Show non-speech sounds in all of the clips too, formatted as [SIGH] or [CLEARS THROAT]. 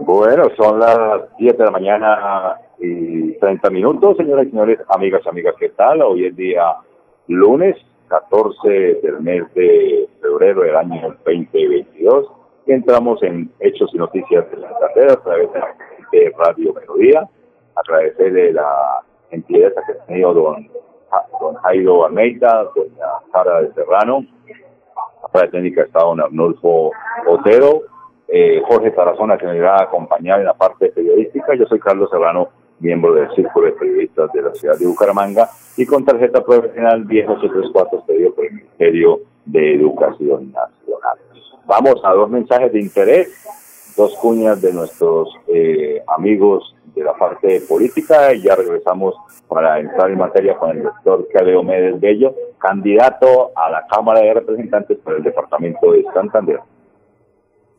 Bueno, son las 10 de la mañana y 30 minutos, señoras y señores, amigas, amigas, ¿qué tal? Hoy es día lunes 14 del mes de febrero del año 2022 y entramos en Hechos y Noticias de la carrera a través de, Radio Melodía. Agradecerle la entidad que ha tenido don, don Jairo Almeida, doña Sara de Serrano, la técnica está don Arnulfo Otero, eh, Jorge Tarazona que me va a acompañar en la parte periodística. Yo soy Carlos Serrano, miembro del Círculo de Periodistas de la ciudad de Bucaramanga y con tarjeta profesional 10834 pedido por el Ministerio de Educación Nacional. Vamos a dos mensajes de interés, dos cuñas de nuestros eh, amigos de la parte política y ya regresamos para entrar en materia con el doctor Caleo Méndez Bello, candidato a la Cámara de Representantes por el Departamento de Santander.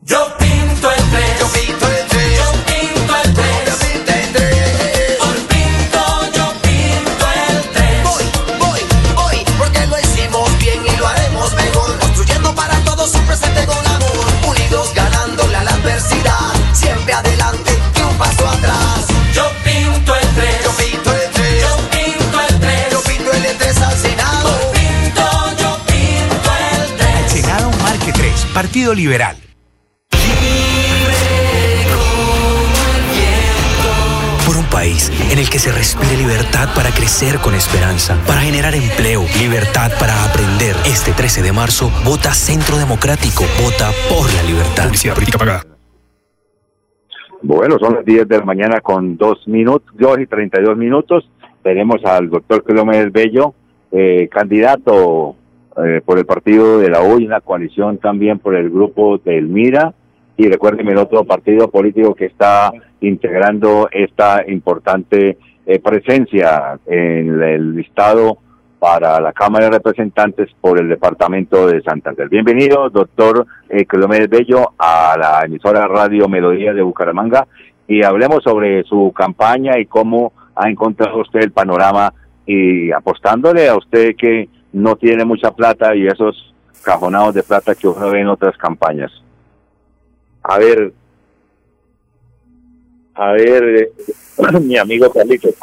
Yo pinto el tres, yo pinto el tres, yo pinto el tres. Por pinto, yo pinto el tres. Voy, voy, voy, porque lo hicimos bien y lo haremos mejor. Construyendo para todos un presente con amor. Unidos ganándole a la adversidad. Siempre adelante y un paso atrás. Yo pinto el tres, Yo pinto el tres, yo pinto el tres. yo pinto el tres al Senado. Por pinto, yo pinto el tres. Senado Marque 3, Partido Liberal. País en el que se respire libertad para crecer con esperanza, para generar empleo, libertad para aprender. Este 13 de marzo, vota Centro Democrático, vota por la libertad. Publicidad política pagada. Bueno, son las 10 de la mañana con dos minutos, dos y 32 minutos. Tenemos al doctor Clómenes Bello, eh, candidato eh, por el partido de la U y una coalición también por el grupo del MIRA. Y recuérdenme el otro partido político que está integrando esta importante eh, presencia en el listado para la Cámara de Representantes por el Departamento de Santander. Bienvenido, doctor eh, Bello, a la emisora Radio Melodía de Bucaramanga y hablemos sobre su campaña y cómo ha encontrado usted el panorama y apostándole a usted que no tiene mucha plata y esos cajonados de plata que uno ve en otras campañas. A ver, a ver, eh, [CLEARS THROAT] mi amigo Carlitos,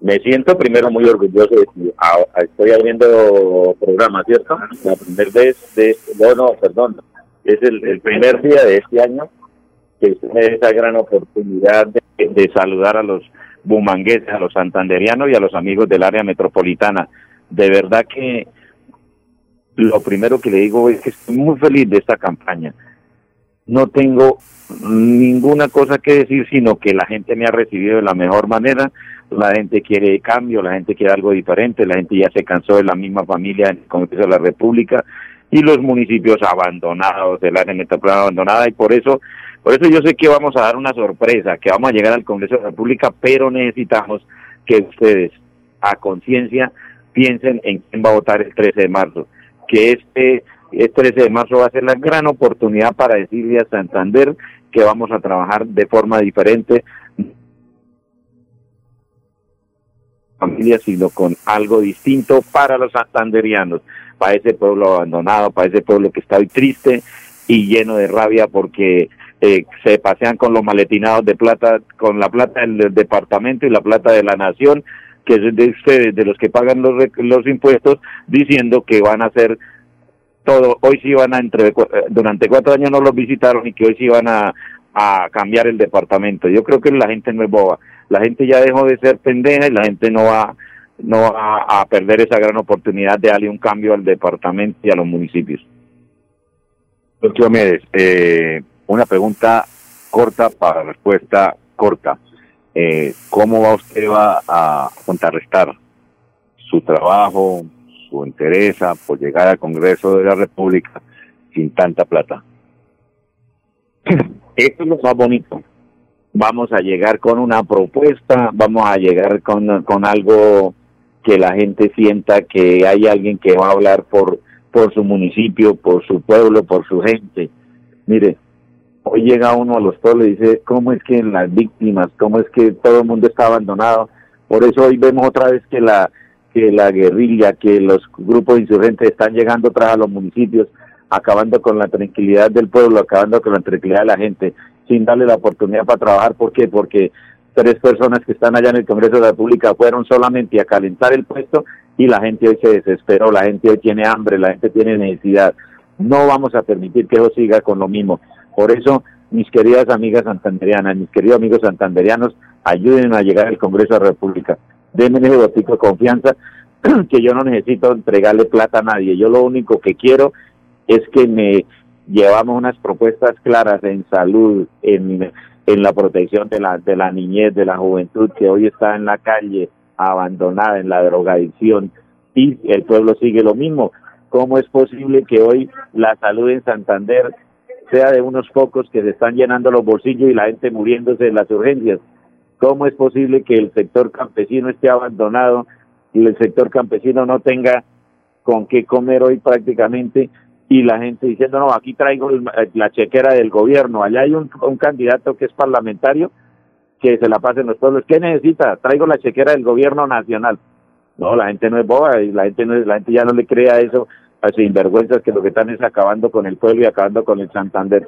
me siento primero muy orgulloso de que estoy abriendo programa, ¿cierto? La primera vez de, no, no, perdón, es el, primer día de este año que da esa gran oportunidad de, de saludar a los bumangueses, a los santanderianos y a los amigos del área metropolitana. De verdad que lo primero que le digo es que estoy muy feliz de esta campaña no tengo ninguna cosa que decir, sino que la gente me ha recibido de la mejor manera, la gente quiere cambio, la gente quiere algo diferente, la gente ya se cansó de la misma familia en el Congreso de la República y los municipios abandonados, el área metropolitana abandonada y por eso, por eso yo sé que vamos a dar una sorpresa, que vamos a llegar al Congreso de la República, pero necesitamos que ustedes a conciencia piensen en quién va a votar el 13 de marzo, que este el 13 de marzo va a ser la gran oportunidad para decirle a Santander que vamos a trabajar de forma diferente. Familia, sino con algo distinto para los santanderianos, para ese pueblo abandonado, para ese pueblo que está hoy triste y lleno de rabia porque eh, se pasean con los maletinados de plata, con la plata del, departamento y la plata de la nación, que es de ustedes, de los que pagan los, los impuestos, diciendo que van a hacer todo, hoy sí van a, entre, eh, durante cuatro años no los visitaron y que hoy sí van a, a cambiar el departamento. Yo creo que la gente no es boba, la gente ya dejó de ser pendeja y la gente no va, no va a perder esa gran oportunidad de darle un cambio al departamento y a los municipios. Doctor Méndez, eh, una pregunta corta para respuesta corta. Eh, ¿Cómo va usted va a contrarrestar su trabajo, su interés por llegar al Congreso de la República sin tanta plata? [LAUGHS] Esto es lo más bonito. Vamos a llegar con una propuesta, vamos a llegar con, con algo que la gente sienta que hay alguien que va a hablar por, por su municipio, por su pueblo, por su gente. Mire, hoy llega uno a los pueblos y dice, ¿cómo es que las víctimas, cómo es que todo el mundo está abandonado? Por eso hoy vemos otra vez que la que la guerrilla, que los grupos insurgentes están llegando atrás a los municipios, acabando con la tranquilidad del pueblo, acabando con la tranquilidad de la gente. sin darle la oportunidad para trabajar. ¿Por qué? Porque tres personas que están allá en el Congreso de la República fueron solamente a calentar el puesto y la gente hoy se desesperó, la gente hoy tiene hambre, la gente tiene necesidad. No vamos a permitir que eso siga con lo mismo. Por eso, mis queridas amigas santanderianas, mis queridos amigos santanderianos, ayúdenme a llegar al Congreso de la República. Denme ese botico de confianza [CLEARS THROAT] que yo no necesito entregarle plata a nadie. Yo lo único que quiero es que me llevamos unas propuestas claras en salud, en, la protección de la, de la niñez, de la juventud que hoy está en la calle, abandonada en la drogadicción, y el pueblo sigue lo mismo. ¿Cómo es posible que hoy la salud en Santander sea de unos pocos que se están llenando los bolsillos y la gente muriéndose en las urgencias? ¿Cómo es posible que el sector campesino esté abandonado y el sector campesino no tenga con qué comer hoy prácticamente y la gente diciendo, no, aquí traigo la chequera del gobierno, allá hay un, candidato que es parlamentario que se la pasen los pueblos, ¿qué necesita? Traigo la chequera del gobierno nacional. No, la gente no es boba y la gente no es, la gente ya no le crea eso a sinvergüenzas que lo que están es acabando con el pueblo y acabando con el Santander.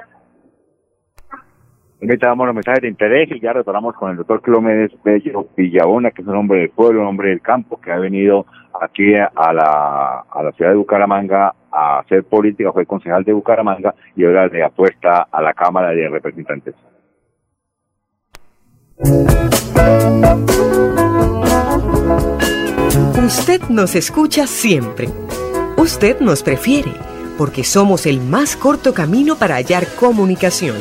Ahorita damos los mensajes de interés y ya retornamos con el doctor Clómedes Bello Villabona, que es un hombre del pueblo, un hombre del campo, que ha venido aquí a la, a la ciudad de Bucaramanga a hacer política, fue concejal de Bucaramanga y ahora le apuesta a la Cámara de Representantes. Usted nos escucha siempre. Usted nos prefiere porque somos el más corto camino para hallar comunicación,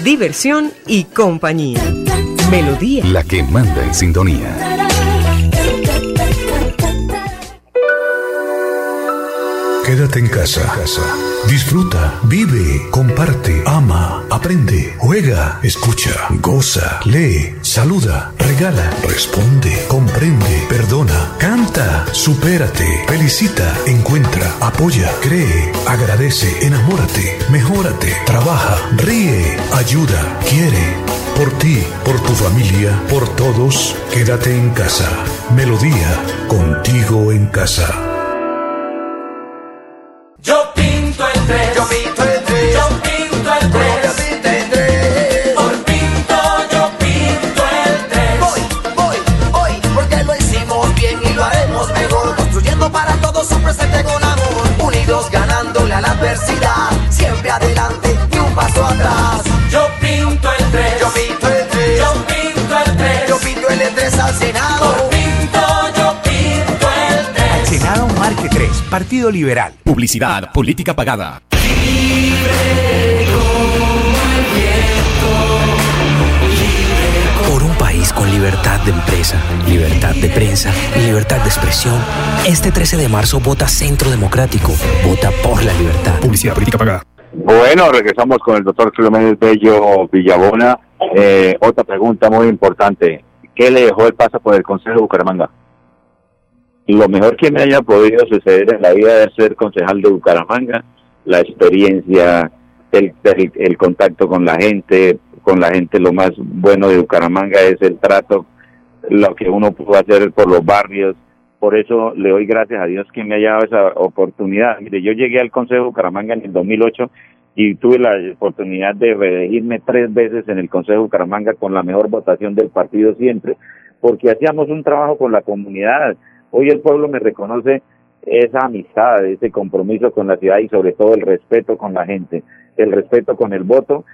diversión y compañía. Melodía. La que manda en sintonía. Quédate en casa. Disfruta, vive, comparte, ama, aprende, juega, escucha, goza, lee, saluda, regala, responde, comprende, supérate, felicita, encuentra, apoya, cree, agradece, enamórate, mejórate, trabaja, ríe, ayuda, quiere. Por ti, por tu familia, por todos, quédate en casa. Melodía, contigo en casa. El al Por Senado. pinto yo pinto el tres. Senado Marque 3, Partido Liberal. Publicidad, política pagada. Por un país con libertad de empresa, libertad de prensa y libertad de expresión, este 13 de marzo vota Centro Democrático, vota por la libertad. Publicidad política pagada. Bueno, regresamos con el doctor Clemente Bello Villabona. Eh, otra pregunta muy importante. ¿Qué le dejó el paso por el Consejo de Bucaramanga? Lo mejor que me haya podido suceder en la vida es ser concejal de Bucaramanga, la experiencia, el, el, el contacto con la gente, con la gente lo más bueno de Bucaramanga es el trato, lo que uno pudo hacer por los barrios. Por eso le doy gracias a Dios que me haya dado esa oportunidad. Mire, yo llegué al Consejo de Bucaramanga en el 2008 y tuve la oportunidad de reelegirme tres veces en el Consejo de Bucaramanga con la mejor votación del partido siempre, porque hacíamos un trabajo con la comunidad. Hoy el pueblo me reconoce esa amistad, ese compromiso con la ciudad y sobre todo el respeto con la gente, el respeto con el voto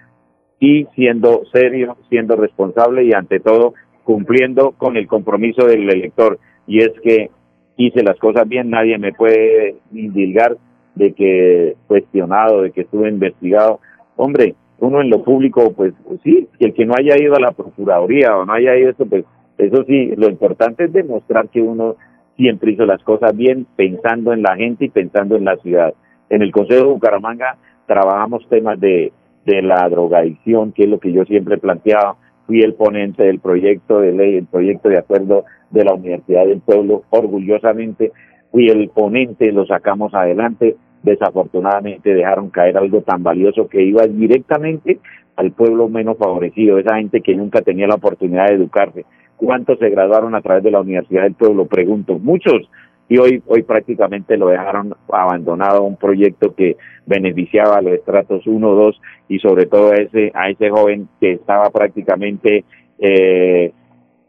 y siendo serio, siendo responsable y ante todo cumpliendo con el compromiso del elector. Y es que hice las cosas bien, nadie me puede indilgar de que cuestionado, de que estuve investigado. Hombre, uno en lo público, pues sí, que el que no haya ido a la Procuraduría o no haya ido esto, pues eso sí, lo importante es demostrar que uno siempre hizo las cosas bien, pensando en la gente y pensando en la ciudad. En el Consejo de Bucaramanga trabajamos temas de, de la drogadicción, que es lo que yo siempre planteaba. Fui el ponente del proyecto de ley, el proyecto de acuerdo de la Universidad del Pueblo, orgullosamente fui el ponente, lo sacamos adelante. Desafortunadamente dejaron caer algo tan valioso que iba directamente al pueblo menos favorecido, esa gente que nunca tenía la oportunidad de educarse. ¿Cuántos se graduaron a través de la Universidad del Pueblo? Pregunto, muchos. y hoy, hoy prácticamente lo dejaron abandonado un proyecto que beneficiaba a los estratos 1, 2 y sobre todo a ese, a ese joven que estaba prácticamente eh,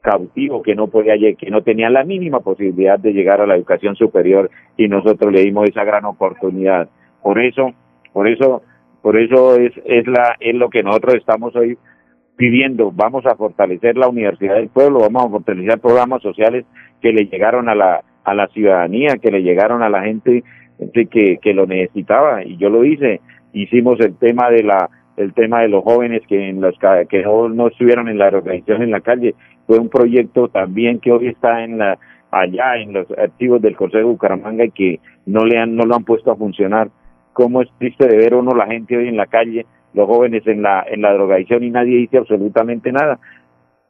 cautivo, que no podía, que no tenía la mínima posibilidad de llegar a la educación superior y nosotros le dimos esa gran oportunidad. Por eso, por eso, por eso es, es la, es lo que nosotros estamos hoy pidiendo, vamos a fortalecer la Universidad del Pueblo, vamos a fortalecer programas sociales que le llegaron a la, a la ciudadanía, que le llegaron a la gente que, que lo necesitaba, y yo lo hice, hicimos el tema de la, el tema de los jóvenes que en los que no, no estuvieron en la organización en la calle, fue un proyecto también que hoy está en la, allá en los archivos del Consejo de Bucaramanga y que no le han, no lo han puesto a funcionar. Cómo es triste de ver uno la gente hoy en la calle, los jóvenes en la, en la drogadicción y nadie dice absolutamente nada.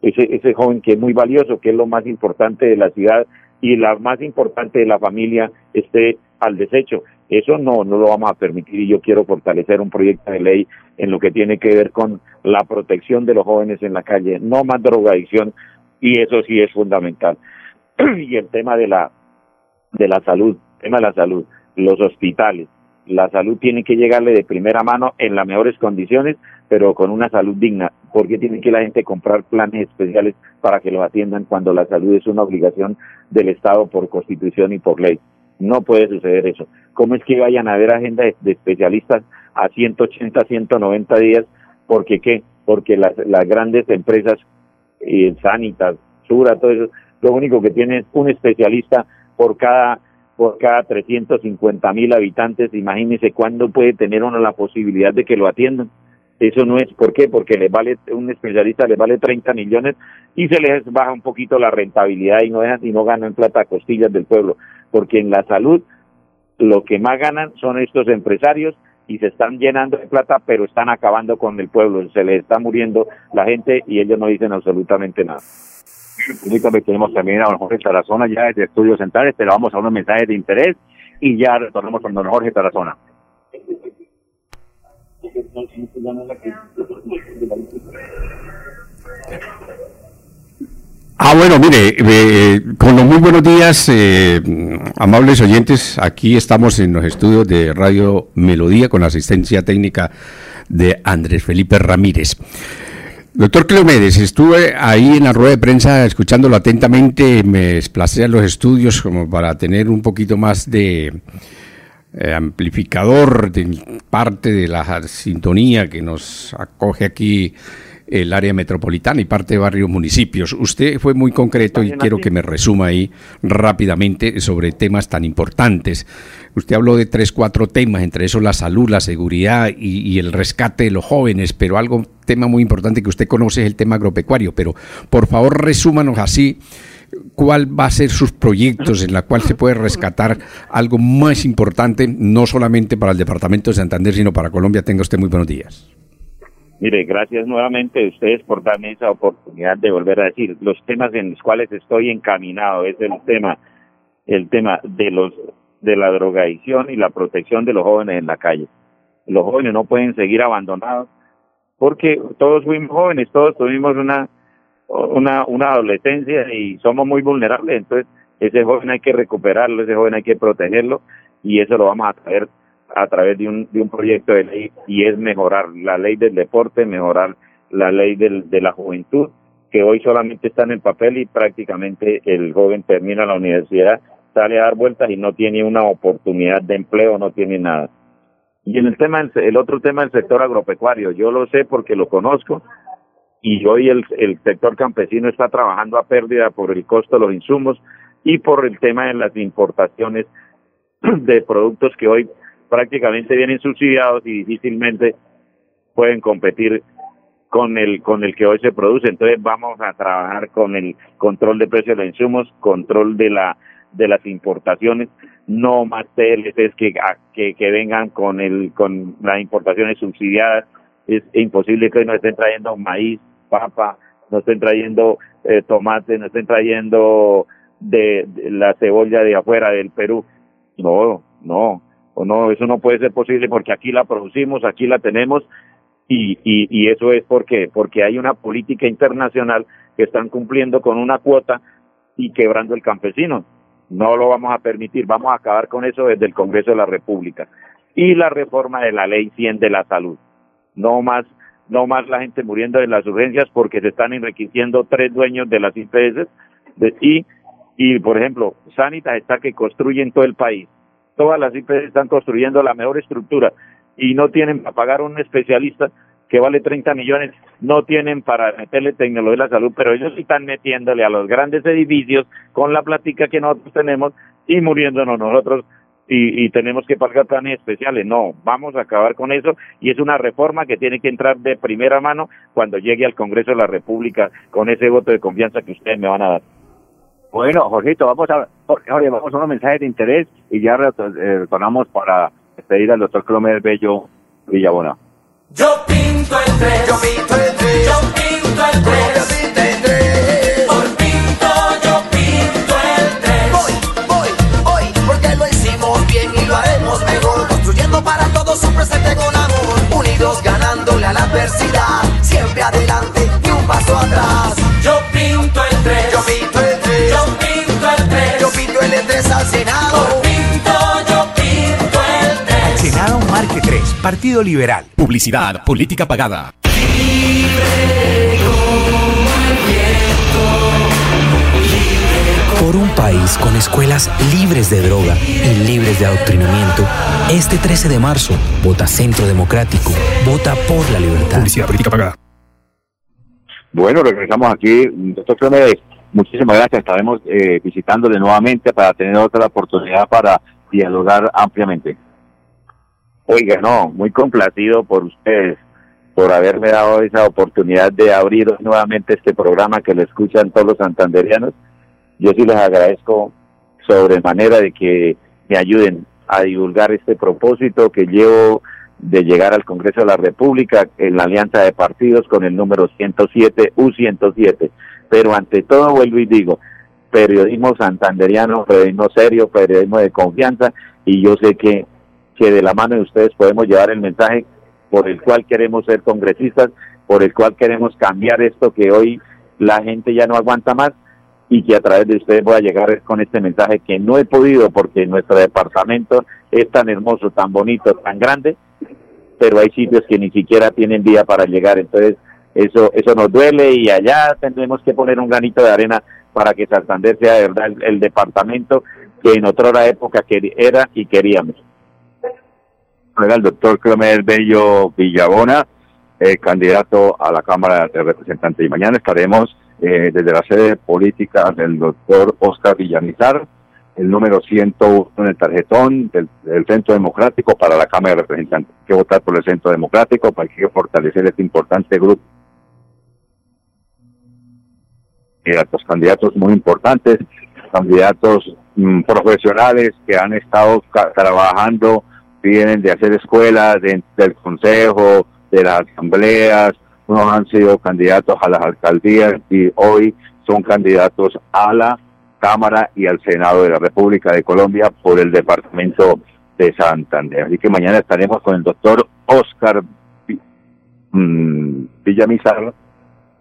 Ese, ese joven que es muy valioso, que es lo más importante de la ciudad y la más importante de la familia esté al desecho. Eso no, no lo vamos a permitir y yo quiero fortalecer un proyecto de ley en lo que tiene que ver con la protección de los jóvenes en la calle, no más drogadicción y eso sí es fundamental. [CLEARS THROAT] y el tema de la de la salud, tema de la salud, los hospitales, la salud tiene que llegarle de primera mano en las mejores condiciones, pero con una salud digna, porque tiene que la gente comprar planes especiales para que los atiendan cuando la salud es una obligación del Estado por constitución y por ley. No puede suceder eso. ¿Cómo es que vayan a haber agenda de, de especialistas a 180, 190 días? ¿Porque qué? Porque las, las grandes empresas, eh, Sanitas, Sura, todo eso, lo único que tiene es un especialista por cada por cada 350 mil habitantes, imagínense cuándo puede tener uno la posibilidad de que lo atiendan. Eso no es, ¿por qué? Porque les vale, un especialista les vale 30 millones y se les baja un poquito la rentabilidad y no dejan, y no ganan plata a costillas del pueblo. Porque en la salud, lo que más ganan son estos empresarios y se están llenando de plata, pero están acabando con el pueblo, se les está muriendo la gente y ellos no dicen absolutamente nada. Permítame, tenemos también a don Jorge Tarazona ya desde Estudios Centrales, pero vamos a unos mensajes de interés y ya retornamos con don Jorge Tarazona. Ah, bueno, mire, eh, con los muy buenos días, eh, amables oyentes, aquí estamos en los estudios de Radio Melodía con la asistencia técnica de Andrés Felipe Ramírez. Doctor Cleomedes, estuve ahí en la rueda de prensa escuchándolo atentamente, me desplacé a los estudios como para tener un poquito más de eh, amplificador de parte de la sintonía que nos acoge aquí el área metropolitana y parte de varios municipios. Usted fue muy concreto y quiero que me resuma ahí rápidamente sobre temas tan importantes. Usted habló de tres, cuatro temas, entre esos la salud, la seguridad y, y el rescate de los jóvenes, pero algo, tema muy importante que usted conoce es el tema agropecuario. Pero por favor, resúmanos así cuál va a ser sus proyectos en la cual se puede rescatar algo más importante, no solamente para el departamento de Santander, sino para Colombia. Tenga usted muy buenos días. Mire, gracias nuevamente a ustedes por darme esa oportunidad de volver a decir los temas en los cuales estoy encaminado es el tema el tema de los de la drogadicción y la protección de los jóvenes en la calle. Los jóvenes no pueden seguir abandonados porque todos fuimos jóvenes, todos tuvimos una una una adolescencia y somos muy vulnerables, entonces ese joven hay que recuperarlo, ese joven hay que protegerlo y eso lo vamos a traer a través de un, de un proyecto de ley y es mejorar la ley del deporte, mejorar la ley del, de la juventud, que hoy solamente está en el papel y prácticamente el joven termina la universidad, sale a dar vueltas y no tiene una oportunidad de empleo, no tiene nada. Y en el tema, el otro tema del sector agropecuario, yo lo sé porque lo conozco y hoy el, el sector campesino está trabajando a pérdida por el costo de los insumos y por el tema de las importaciones de productos que hoy prácticamente vienen subsidiados y difícilmente pueden competir con el con el que hoy se produce. Entonces vamos a trabajar con el control de precios de los insumos control de la de las importaciones no más TLCs que que, vengan con el con las importaciones subsidiadas. Es imposible que hoy nos estén trayendo maíz papa nos estén trayendo eh, tomate nos estén trayendo de la cebolla de afuera del Perú. No no o no, eso no puede ser posible porque aquí la producimos, aquí la tenemos y, y, y eso es porque, porque hay una política internacional que están cumpliendo con una cuota y quebrando el campesino. No lo vamos a permitir, vamos a acabar con eso desde el Congreso de la República. Y la reforma de la Ley 100 de la Salud. No más, no más la gente muriendo de las urgencias porque se están enriqueciendo tres dueños de las IPS de, y, y, por ejemplo, Sanitas está que construye en todo el país. Todas las IPS están construyendo la mejor estructura y no tienen para pagar un especialista que vale 30 millones, no tienen para meterle tecnología a la salud, pero ellos están metiéndole a los grandes edificios con la plática que nosotros tenemos y muriéndonos nosotros y, y tenemos que pagar planes especiales. No, vamos a acabar con eso y es una reforma que tiene que entrar de primera mano cuando llegue al Congreso de la República con ese voto de confianza que ustedes me van a dar. Bueno, Jorgito, vamos a, Jorge, vamos a unos mensajes de interés y ya eh, retornamos para despedir al doctor Clomer Bello Villabona. Yo pinto Partido Liberal. Publicidad, política pagada. Por un país con escuelas libres de droga y libres de adoctrinamiento, este 13 de marzo, vota Centro Democrático, vota por la libertad. Publicidad, política pagada. Bueno, regresamos aquí. Doctor Clomer, muchísimas gracias. Estaremos eh, visitándole nuevamente para tener otra oportunidad para dialogar ampliamente. Oiga, no, muy complacido por ustedes, por haberme dado esa oportunidad de abrir nuevamente este programa que lo escuchan todos los santanderianos. Yo sí les agradezco sobremanera de que me ayuden a divulgar este propósito que llevo de llegar al Congreso de la República en la alianza de partidos con el número 107 U107. Pero ante todo vuelvo y digo, periodismo santanderiano, periodismo serio, periodismo de confianza y yo sé que que de la mano de ustedes podemos llevar el mensaje por el cual queremos ser congresistas, por el cual queremos cambiar esto que hoy la gente ya no aguanta más y que a través de ustedes voy a llegar con este mensaje que no he podido porque nuestro departamento es tan hermoso, tan bonito, tan grande, pero hay sitios que ni siquiera tienen día para llegar, entonces eso eso nos duele y allá tendremos que poner un granito de arena para que Santander sea de verdad el, departamento que en otra época era y queríamos Era el doctor Clomer Bello Villabona, eh, candidato a la Cámara de Representantes. Y mañana estaremos eh, desde la sede política del doctor Oscar Villamizar, el número 101 en el tarjetón del, Centro Democrático para la Cámara de Representantes. Hay que votar por el Centro Democrático para que fortalecer este importante grupo. Candidatos, candidatos muy importantes, candidatos mm, profesionales que han estado trabajando, vienen de hacer escuelas, de- del consejo, de las asambleas, unos han sido candidatos a las alcaldías y hoy son candidatos a la Cámara y al Senado de la República de Colombia por el departamento de Santander. Así que mañana estaremos con el doctor Oscar mm, Villamizar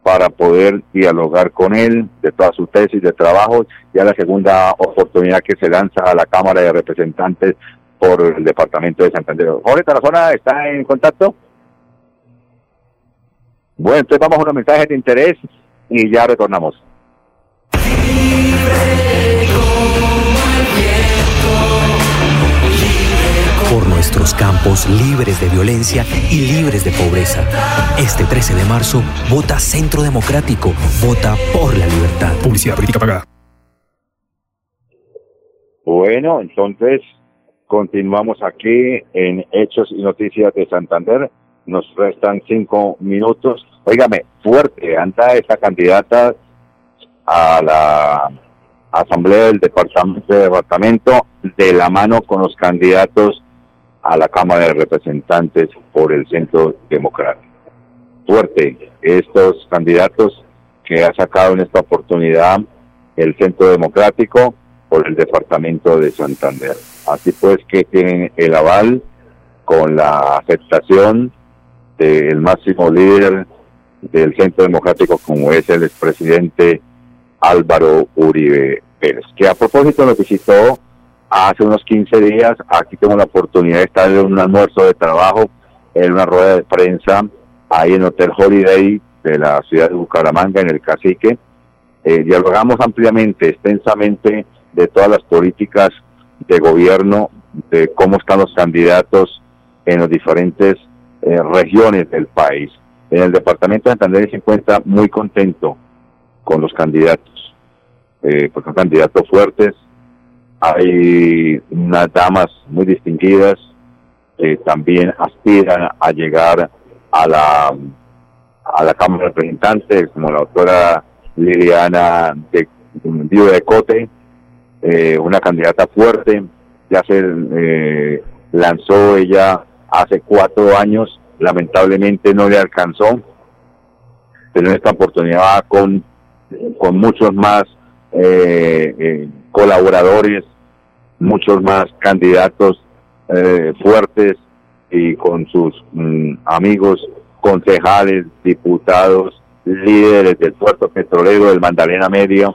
para poder dialogar con él de todas sus tesis de trabajo. Ya la segunda oportunidad que se lanza a la Cámara de Representantes por el departamento de Santander. Jorge Tarazona está en contacto. Bueno, entonces vamos a unos mensajes de interés y ya retornamos. Por nuestros campos libres de violencia y libres de pobreza. Este 13 de marzo, vota Centro Democrático, vota por la libertad. Publicidad, política pagada. Bueno, entonces continuamos aquí en Hechos y Noticias de Santander. Nos restan cinco minutos. Óigame, fuerte, anda esta candidata a la Asamblea del Departamento, departamento de la mano con los candidatos a la Cámara de Representantes por el Centro Democrático. Fuerte, estos candidatos que ha sacado en esta oportunidad el Centro Democrático por el Departamento de Santander. Así pues que tienen el aval con la aceptación del máximo líder del Centro Democrático como es el expresidente Álvaro Uribe Pérez, que a propósito nos visitó hace unos 15 días. Aquí tengo la oportunidad de estar en un almuerzo de trabajo, en una rueda de prensa, ahí en Hotel Holiday de la ciudad de Bucaramanga, en el Cacique. Eh, dialogamos ampliamente, extensamente, de todas las políticas de gobierno, de cómo están los candidatos en las diferentes eh, regiones del país. En el departamento de Santander se encuentra muy contento con los candidatos, eh, porque son candidatos fuertes, hay unas damas muy distinguidas que también aspiran a llegar a la a la Cámara de Representantes, como la doctora Liliana de de Cote, eh, una candidata fuerte, ya se eh, lanzó ella hace cuatro años, lamentablemente no le alcanzó, pero en esta oportunidad con, con muchos más eh, eh, colaboradores, muchos más candidatos eh, fuertes y con sus mm, amigos concejales, diputados, líderes del puerto petrolero del Magdalena Medio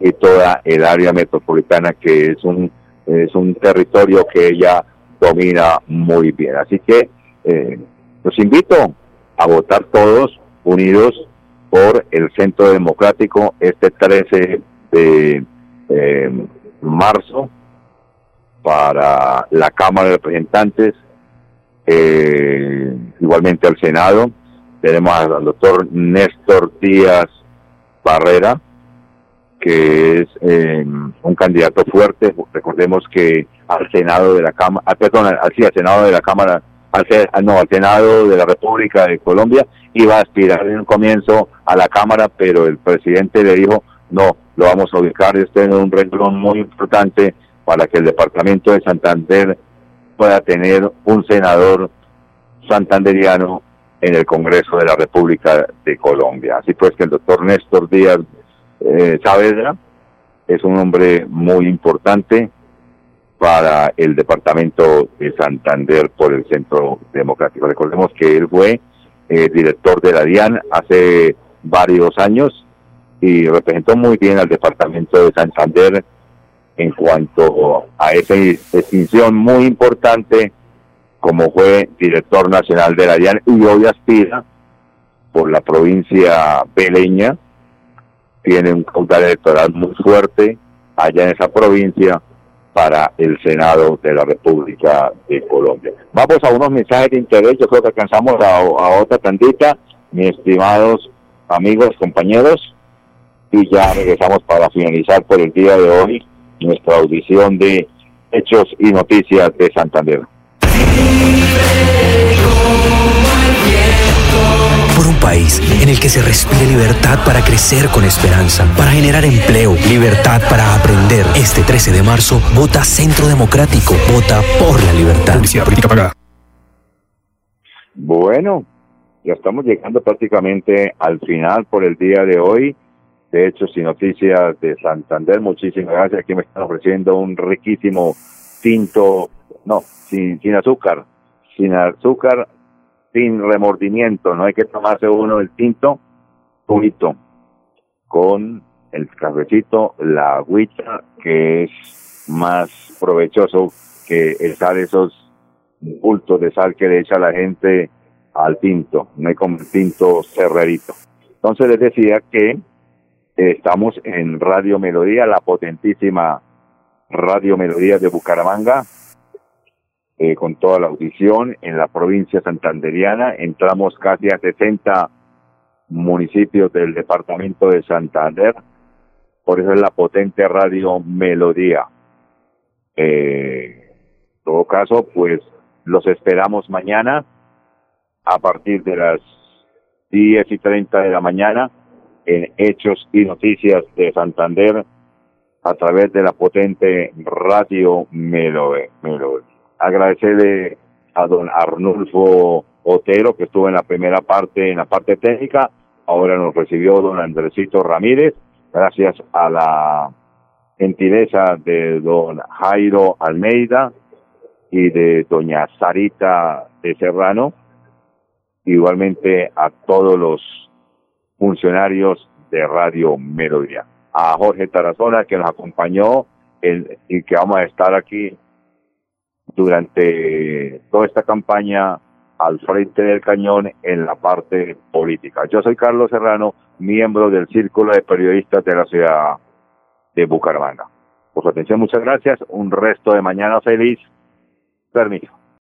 y toda el área metropolitana que es un es un territorio que ella domina muy bien. Así que eh, los invito a votar todos unidos por el Centro Democrático este 13 de eh, marzo para la Cámara de Representantes, eh, igualmente al Senado. Tenemos al doctor Néstor Díaz Barrera, que es eh, un candidato fuerte. Recordemos que al Senado de la Cámara, ah, perdón, al, al Senado de la Cámara, al, ah, no, al Senado de la República de Colombia, iba a aspirar en un comienzo a la Cámara, pero el presidente le dijo, no, lo vamos a ubicar este en un renglón muy importante para que el departamento de Santander pueda tener un senador santanderiano en el Congreso de la República de Colombia. Así pues que el doctor Néstor Díaz eh, Saavedra es un hombre muy importante para el departamento de Santander por el Centro Democrático. Recordemos que él fue eh, director de la DIAN hace varios años y representó muy bien al departamento de Santander en cuanto a esa distinción muy importante como fue director nacional de la DIAN y hoy aspira por la provincia beleña, tiene un caudal electoral muy fuerte allá en esa provincia para el Senado de la República de Colombia. Vamos a unos mensajes de interés, yo creo que alcanzamos a, otra tandita, mis estimados amigos, compañeros, y ya regresamos para finalizar por el día de hoy nuestra audición de Hechos y Noticias de Santander. Por un país en el que se respire libertad para crecer con esperanza, para generar empleo, libertad para aprender. Este 13 de marzo, vota Centro Democrático, vota por la libertad. Publicidad política pagada. Bueno, ya estamos llegando prácticamente al final por el día de hoy de Hechos y Noticias de Santander. Muchísimas gracias. Aquí me están ofreciendo un riquísimo tinto, no, sin, sin azúcar, sin azúcar, sin remordimiento. No hay que tomarse uno el tinto con el cafecito, la agüita, que es más provechoso que echar esos bultos de sal que le echa la gente al tinto, no hay como el tinto cerrerito. Entonces les decía que eh, estamos en Radio Melodía, la potentísima Radio Melodía de Bucaramanga, eh, con toda la audición en la provincia santanderiana. Entramos casi a 60 municipios del departamento de Santander. Por eso es la potente Radio Melodía. Eh, en todo caso, pues los esperamos mañana a partir de las 10 y 30 de la mañana en Hechos y Noticias de Santander a través de la potente Radio Melodía. Agradecerle a don Arnulfo Otero que estuvo en la primera parte, en la parte técnica. Ahora nos recibió don Andresito Ramírez. Gracias a la gentileza de don Jairo Almeida y de doña Sarita de Serrano. Igualmente a todos los funcionarios de Radio Melodía. a Jorge Tarazona que nos acompañó en- y que vamos a estar aquí durante toda esta campaña al frente del cañón en la parte política. Yo soy Carlos Serrano, miembro del Círculo de Periodistas de la ciudad de Bucaramanga. Por su atención, muchas gracias. Un resto de mañana feliz. Permiso.